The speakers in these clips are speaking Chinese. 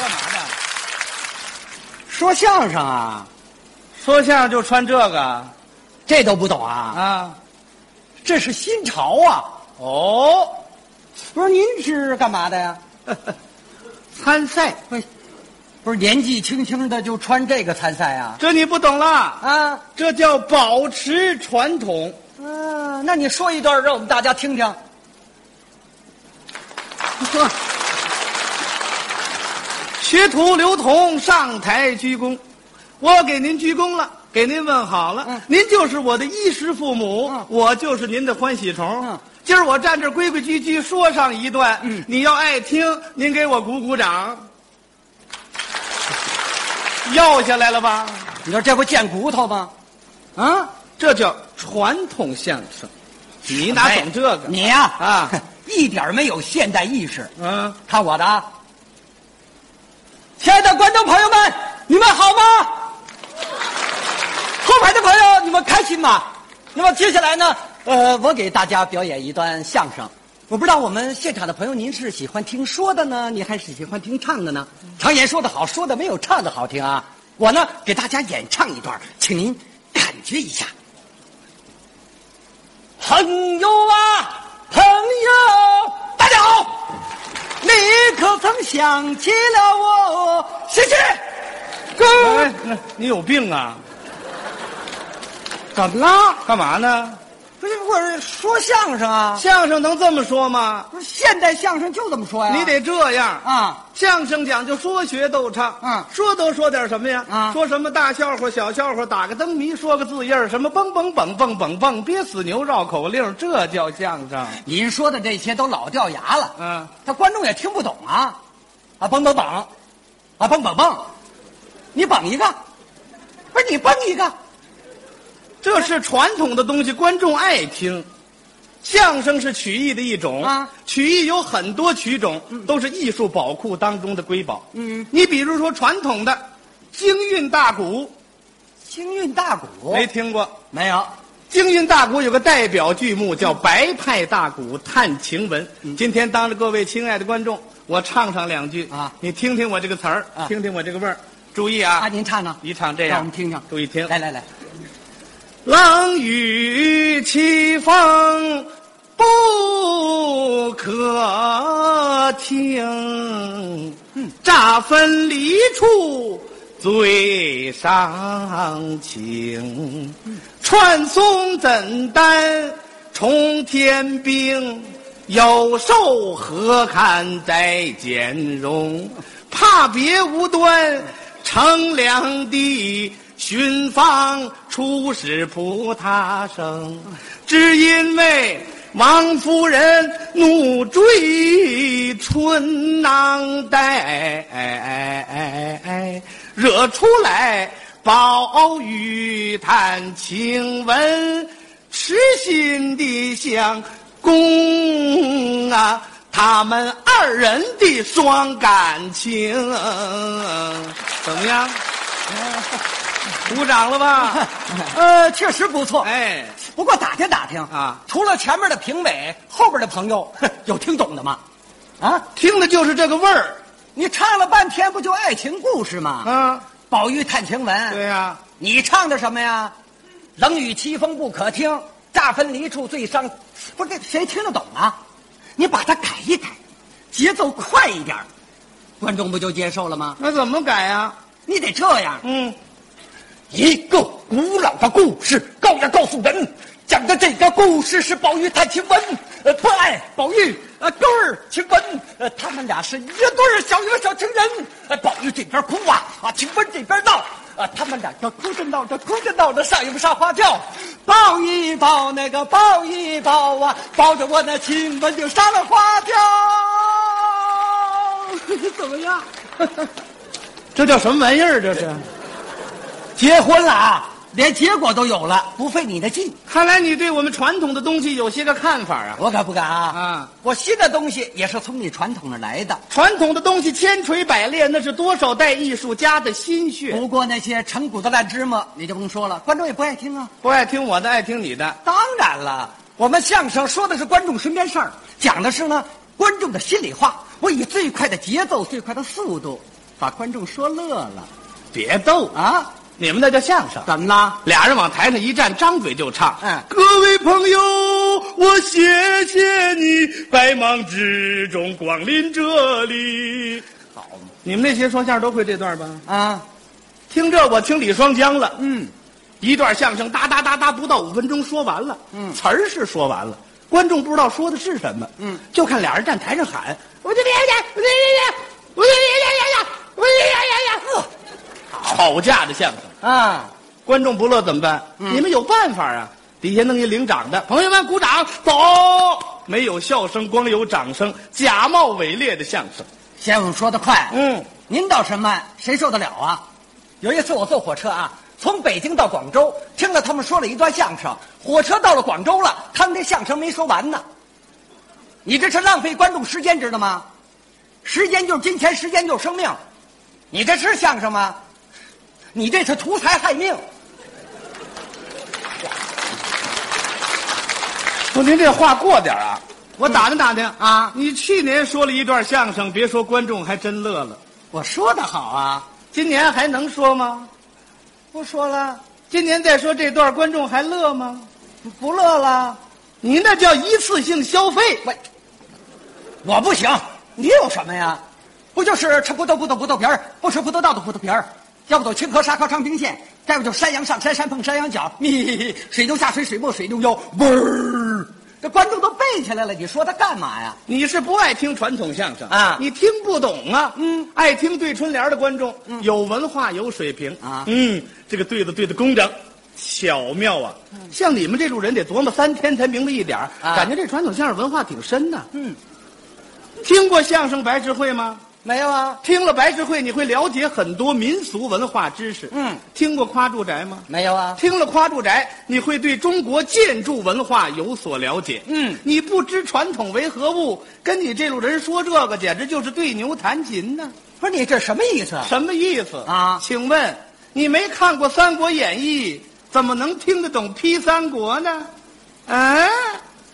干嘛的？说相声啊，说相声就穿这个这都不懂啊？啊？这是新潮啊！哦，不是您是干嘛的呀？参赛，不，不是年纪轻轻的就穿这个参赛啊？这你不懂了，啊，这叫保持传统。嗯、那你说一段让我们大家听听。学徒刘同上台鞠躬，我给您鞠躬了，给您问好了。嗯您就是我的衣食父母，嗯我就是您的欢喜虫。嗯今儿我站这规规矩矩说上一段，嗯你要爱听，您给我鼓鼓掌。要下来了吧？你说这不贱骨头吗？啊，这叫传统相声，你哪懂这个？你呀啊，一点没有现代意识。嗯，看我的啊！亲爱的观众朋友们，你们好吗？后排的朋友，你们开心吗？那么接下来呢，呃，我给大家表演一段相声。我不知道我们现场的朋友，您是喜欢听说的呢，你还是喜欢听唱的呢？常言说得好，说的没有唱的好听啊。我呢，给大家演唱一段，请您感觉一下。朋友啊，朋友，大家好。你可曾想起了我？谢谢。哥，哎，你有病啊？怎么了？干嘛呢？不是，说相声啊，相声能这么说吗？不是现代相声就这么说呀。你得这样。啊，相声讲究说学逗唱，嗯说都说点什么呀？啊说什么大笑话、小笑话，打个灯谜，说个字印儿，什么蹦蹦蹦蹦蹦蹦，憋死牛绕口令，这叫相声。您说的这些都老掉牙了，嗯，他观众也听不懂啊。啊，蹦蹦蹦，啊蹦蹦蹦，你蹦一个，不是你蹦一个，这是传统的东西，观众爱听。相声是曲艺的一种啊曲艺有很多曲种，都是艺术宝库当中的瑰宝。嗯，你比如说传统的京韵大鼓，京韵大鼓没听过？没有？京韵大鼓有个代表剧目叫《白派大鼓探情文》。今天当着各位亲爱的观众，我唱上两句啊你听听我这个词儿，啊听听我这个味儿，注意啊！啊，您唱唱，你唱这样，让我们听听。注意听。来来来，冷雨凄风不可听，乍分离处最伤情。传送怎担冲天兵？有寿何堪再兼容？怕别无端乘凉地，寻访出使普他生，只因为王夫人怒追春囊袋，惹出来宝玉探亲闻，痴心的相公啊，他们二人的双感情，怎么样？鼓掌了吧？呃，确实不错。哎，不过打听打听啊除了前面的评委，后边的朋友有听懂的吗？啊，听的就是这个味儿你唱了半天，不就爱情故事吗？啊！宝玉探晴雯。对呀、你唱的什么呀？冷雨凄风不可听，乍分离处最伤。不是这谁听得懂啊？你把它改一改，节奏快一点，观众不就接受了吗？那怎么改呀、你得这样。嗯，一个古老的故事，告要告诉人，讲的这个故事是宝玉探亲文，呃，不爱宝玉，呃，勾儿亲文，呃，他们俩是一对小一个小情人，呃，宝玉这边哭啊，啊，亲文这边闹。啊，他们两个哭着闹着，哭着闹着，上一个上花轿，抱一抱那个抱一抱啊，抱着我那亲文就上了花轿，怎么样？这叫什么玩意儿？这是？结婚了啊，连结果都有了，不费你的劲。看来你对我们传统的东西有些个看法啊。我可不敢啊！啊，我新的东西也是从你传统那来的。传统的东西千锤百炼，那是多少代艺术家的心血。不过那些陈骨的烂芝麻，你就甭说了，观众也不爱听啊。不爱听我的，爱听你的。当然了，我们相声说的是观众身边事儿，讲的是呢观众的心里话。我以最快的节奏、最快的速度，把观众说乐了别逗啊！你们那叫相声。怎么了？俩人往台上一站，张嘴就唱。嗯各位朋友，我谢谢你百忙之中光临这里。好嘛你们那些说相声都会这段吧？啊，听这，我听李双江了。嗯，一段相声哒哒哒哒，不到五分钟说完了。嗯词儿是说完了，观众不知道说的是什么。嗯，就看俩人站台上喊：“我这边呀，我这边呀，我这边呀呀呀，我这边呀呀呀。”呵，吵架的相声，啊，观众不乐怎么办？嗯你们有办法啊！底下弄一领掌的，朋友们鼓掌，走。没有笑声，光有掌声，假冒伪劣的相声。先生说的快，嗯，您倒是慢，谁受得了啊？有一次我坐火车啊，从北京到广州，听了他们说了一段相声。火车到了广州了，他们这相声没说完呢。你这是浪费观众时间，知道吗？时间就是金钱，时间就是生命。你这是相声吗？你这是图财害命。不，您这话过点儿啊！我打听打听啊你去年说了一段相声，别说观众还真乐了。我说的好啊，今年还能说吗？不说了，今年再说这段，观众还乐吗？不乐了。你那叫一次性消费。我我不行，你有什么呀？不就是吃葡萄不吐葡萄皮儿，不吃葡萄倒吐葡萄皮儿，要不走清河沙河长平线，再不就山羊上山山碰山羊角，咪水牛下水水没水牛腰，嗡儿，这观众都背起来了，你说他干嘛呀？你是不爱听传统相声啊你听不懂啊。嗯，爱听对春联的观众，有文化有水平啊嗯，这个对子对的工整。巧妙啊！像你们这种人得琢磨三天才明白一点儿啊感觉这传统相声文化挺深呐。嗯，听过相声白智慧吗？没有啊，听了白事会，你会了解很多民俗文化知识。嗯，听过夸住宅吗？没有啊，听了夸住宅，你会对中国建筑文化有所了解。嗯你不知传统为何物，跟你这路人说这个，简直就是对牛弹琴呢。不是你这什么意思？什么意思啊请问你没看过《三国演义》，怎么能听得懂批三国呢？啊！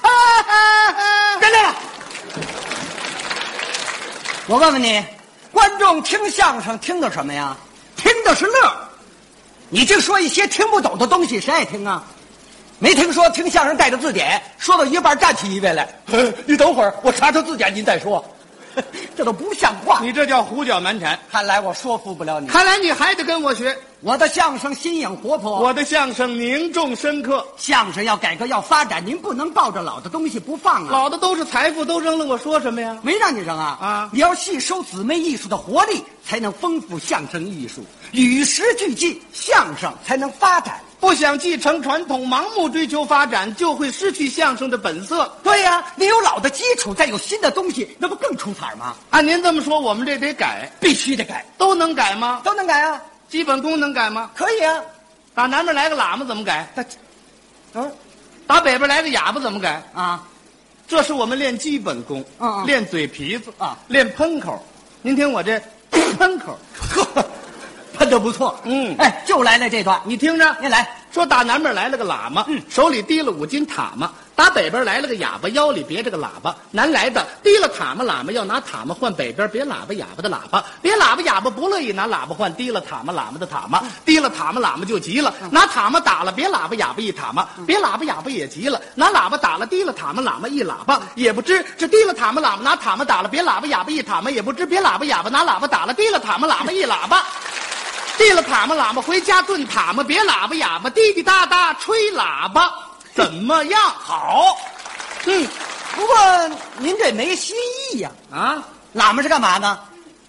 哈哈哈别来了！我问问你，观众听相声听的什么呀？听的是乐。你净说一些听不懂的东西，谁爱听啊？没听说听相声带着字典，说到一半站起一位来，你等会儿，我查查字典，您再说。这都不像话。你这叫胡搅蛮缠。看来我说服不了你。看来你还得跟我学。我的相声新颖活泼，我的相声凝重深刻，相声要改革要发展，您不能抱着老的东西不放啊！老的都是财富，都扔了，我说什么呀？没让你扔啊！啊你要吸收姊妹艺术的活力，才能丰富相声艺术，与时俱进，相声才能发展。不想继承传统，盲目追求发展，就会失去相声的本色。对呀、你有老的基础，再有新的东西，那不更出彩吗？按您这么说，我们这得改，必须得改，都能改吗？都能改啊！基本功能改吗？可以啊！打南边来个喇嘛怎么改？他，嗯打北边来个哑巴怎么改？啊，这是我们练基本功，练嘴皮子啊练喷口。您听我这喷口，呵，喷的不错。嗯哎，就来了这段，你听着，您来。说打南边来了个喇嘛，嗯手里提了五斤塔嘛；打北边来了个哑巴，腰里别着个喇叭。南来的提了塔嘛，喇嘛要拿塔嘛换北边别喇叭哑巴的喇叭，别喇叭哑巴不乐意拿喇叭换提了塔嘛喇嘛的塔嘛，提了塔嘛喇嘛就急了，拿塔嘛打了别喇叭哑巴一塔嘛，别喇叭哑巴也急了，拿喇叭打了提了塔嘛喇嘛一喇叭，也不知这提了塔嘛喇嘛拿塔嘛打了别喇叭哑巴一塔嘛，也不知别喇叭哑巴拿喇叭打了提了塔嘛喇嘛一喇叭。递了塔嘛喇嘛回家炖塔嘛，别喇叭哑巴滴滴答答吹喇叭，怎么样？好，嗯不过您这没新意呀、啊，喇嘛是干嘛呢？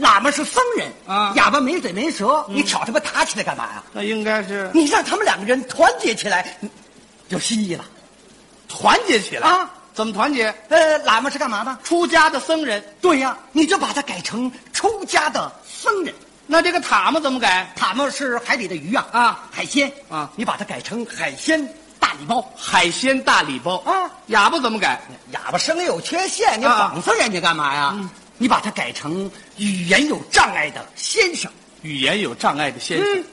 喇嘛是僧人啊哑巴没嘴没舌，你挑他们打起来干嘛呀？那应该是你让他们两个人团结起来，嗯有新意了。团结起来啊？怎么团结？呃，喇嘛是干嘛的？出家的僧人，对呀，你就把它改成出家的僧人。那这个塔嘛怎么改？他们是海里的鱼啊啊，海鲜啊你把它改成海鲜大礼包。海鲜大礼包啊，哑巴怎么改？哑巴声音有缺陷，你啊讽刺人家干嘛呀？你把它改成语言有障碍的先生。语言有障碍的先生。嗯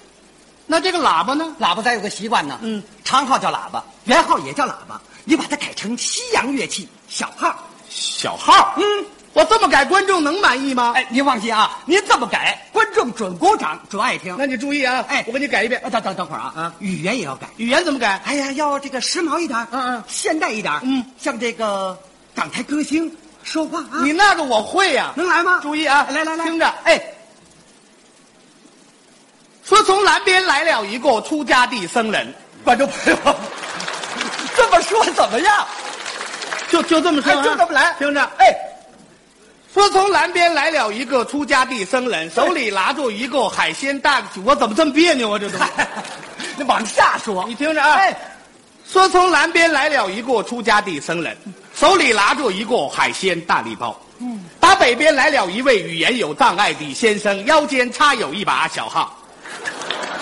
那这个喇叭呢？喇叭咱有个习惯呢，嗯，长号叫喇叭，圆号也叫喇叭，你把它改成西洋乐器小号。小号，嗯，我这么改，观众能满意吗？哎，您放心啊，您这么改，观众准鼓掌，准爱听。那你注意啊，哎我给你改一遍啊，。等等等会儿啊，啊语言也要改。语言怎么改？哎呀，要这个时髦一点，嗯嗯现代一点，嗯，像这个港台歌星说话啊，你那个我会呀、能来吗？注意啊，来来来，听着。哎，说从南边来了一个出家的僧人，观众朋友，这么说怎么样？就就这么说、就这么来，听着。哎，说从南边来了一个出家的僧人，手里拿着一个海鲜大，我怎么这么别扭啊？这都，你往下说，你听着啊。哎，说从南边来了一个出家的僧人，手里拿着一个海鲜大礼包。嗯，打北边来了一位语言有障碍的先生，腰间插有一把小号。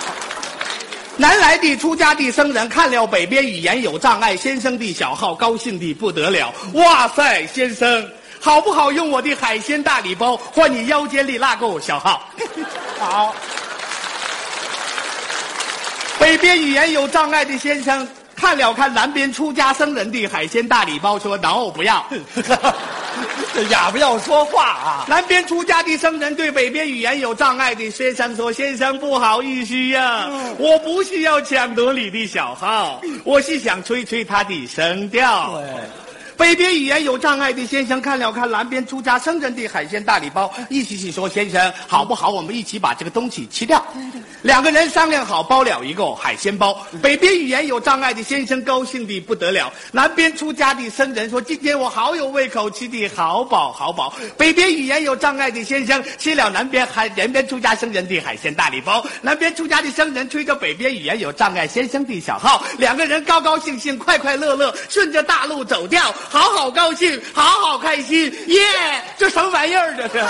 南来的出家的僧人看了北边语言有障碍先生的小号，高兴的不得了。哇塞，先生，好不好用我的海鲜大礼包换你腰间里那个小号？好，北边语言有障碍的先生看了看南边出家僧人的海鲜大礼包，说：“no，不要。”这哑巴要说话啊！南边出家的僧人对北边语言有障碍的先生说：“先生，不好意思呀、我不是要抢夺你的小号，我是想吹吹他的声调。”对，北边语言有障碍的先生看了看南边出家僧人的海鲜大礼包，意思是说：“先生，好不好？我们一起把这个东西吃掉。”两个人商量好，包了一个海鲜包。北边语言有障碍的先生高兴的不得了，南边出家的僧人说：“今天我好有胃口，吃的好饱好饱。”北边语言有障碍的先生吃了南边海南边出家僧人的海鲜大礼包，南边出家的僧人吹着北边语言有障碍先生的小号，两个人高高兴兴、快快乐乐，顺着大路走掉，好好高兴，好好开心，耶！这什么玩意儿这是？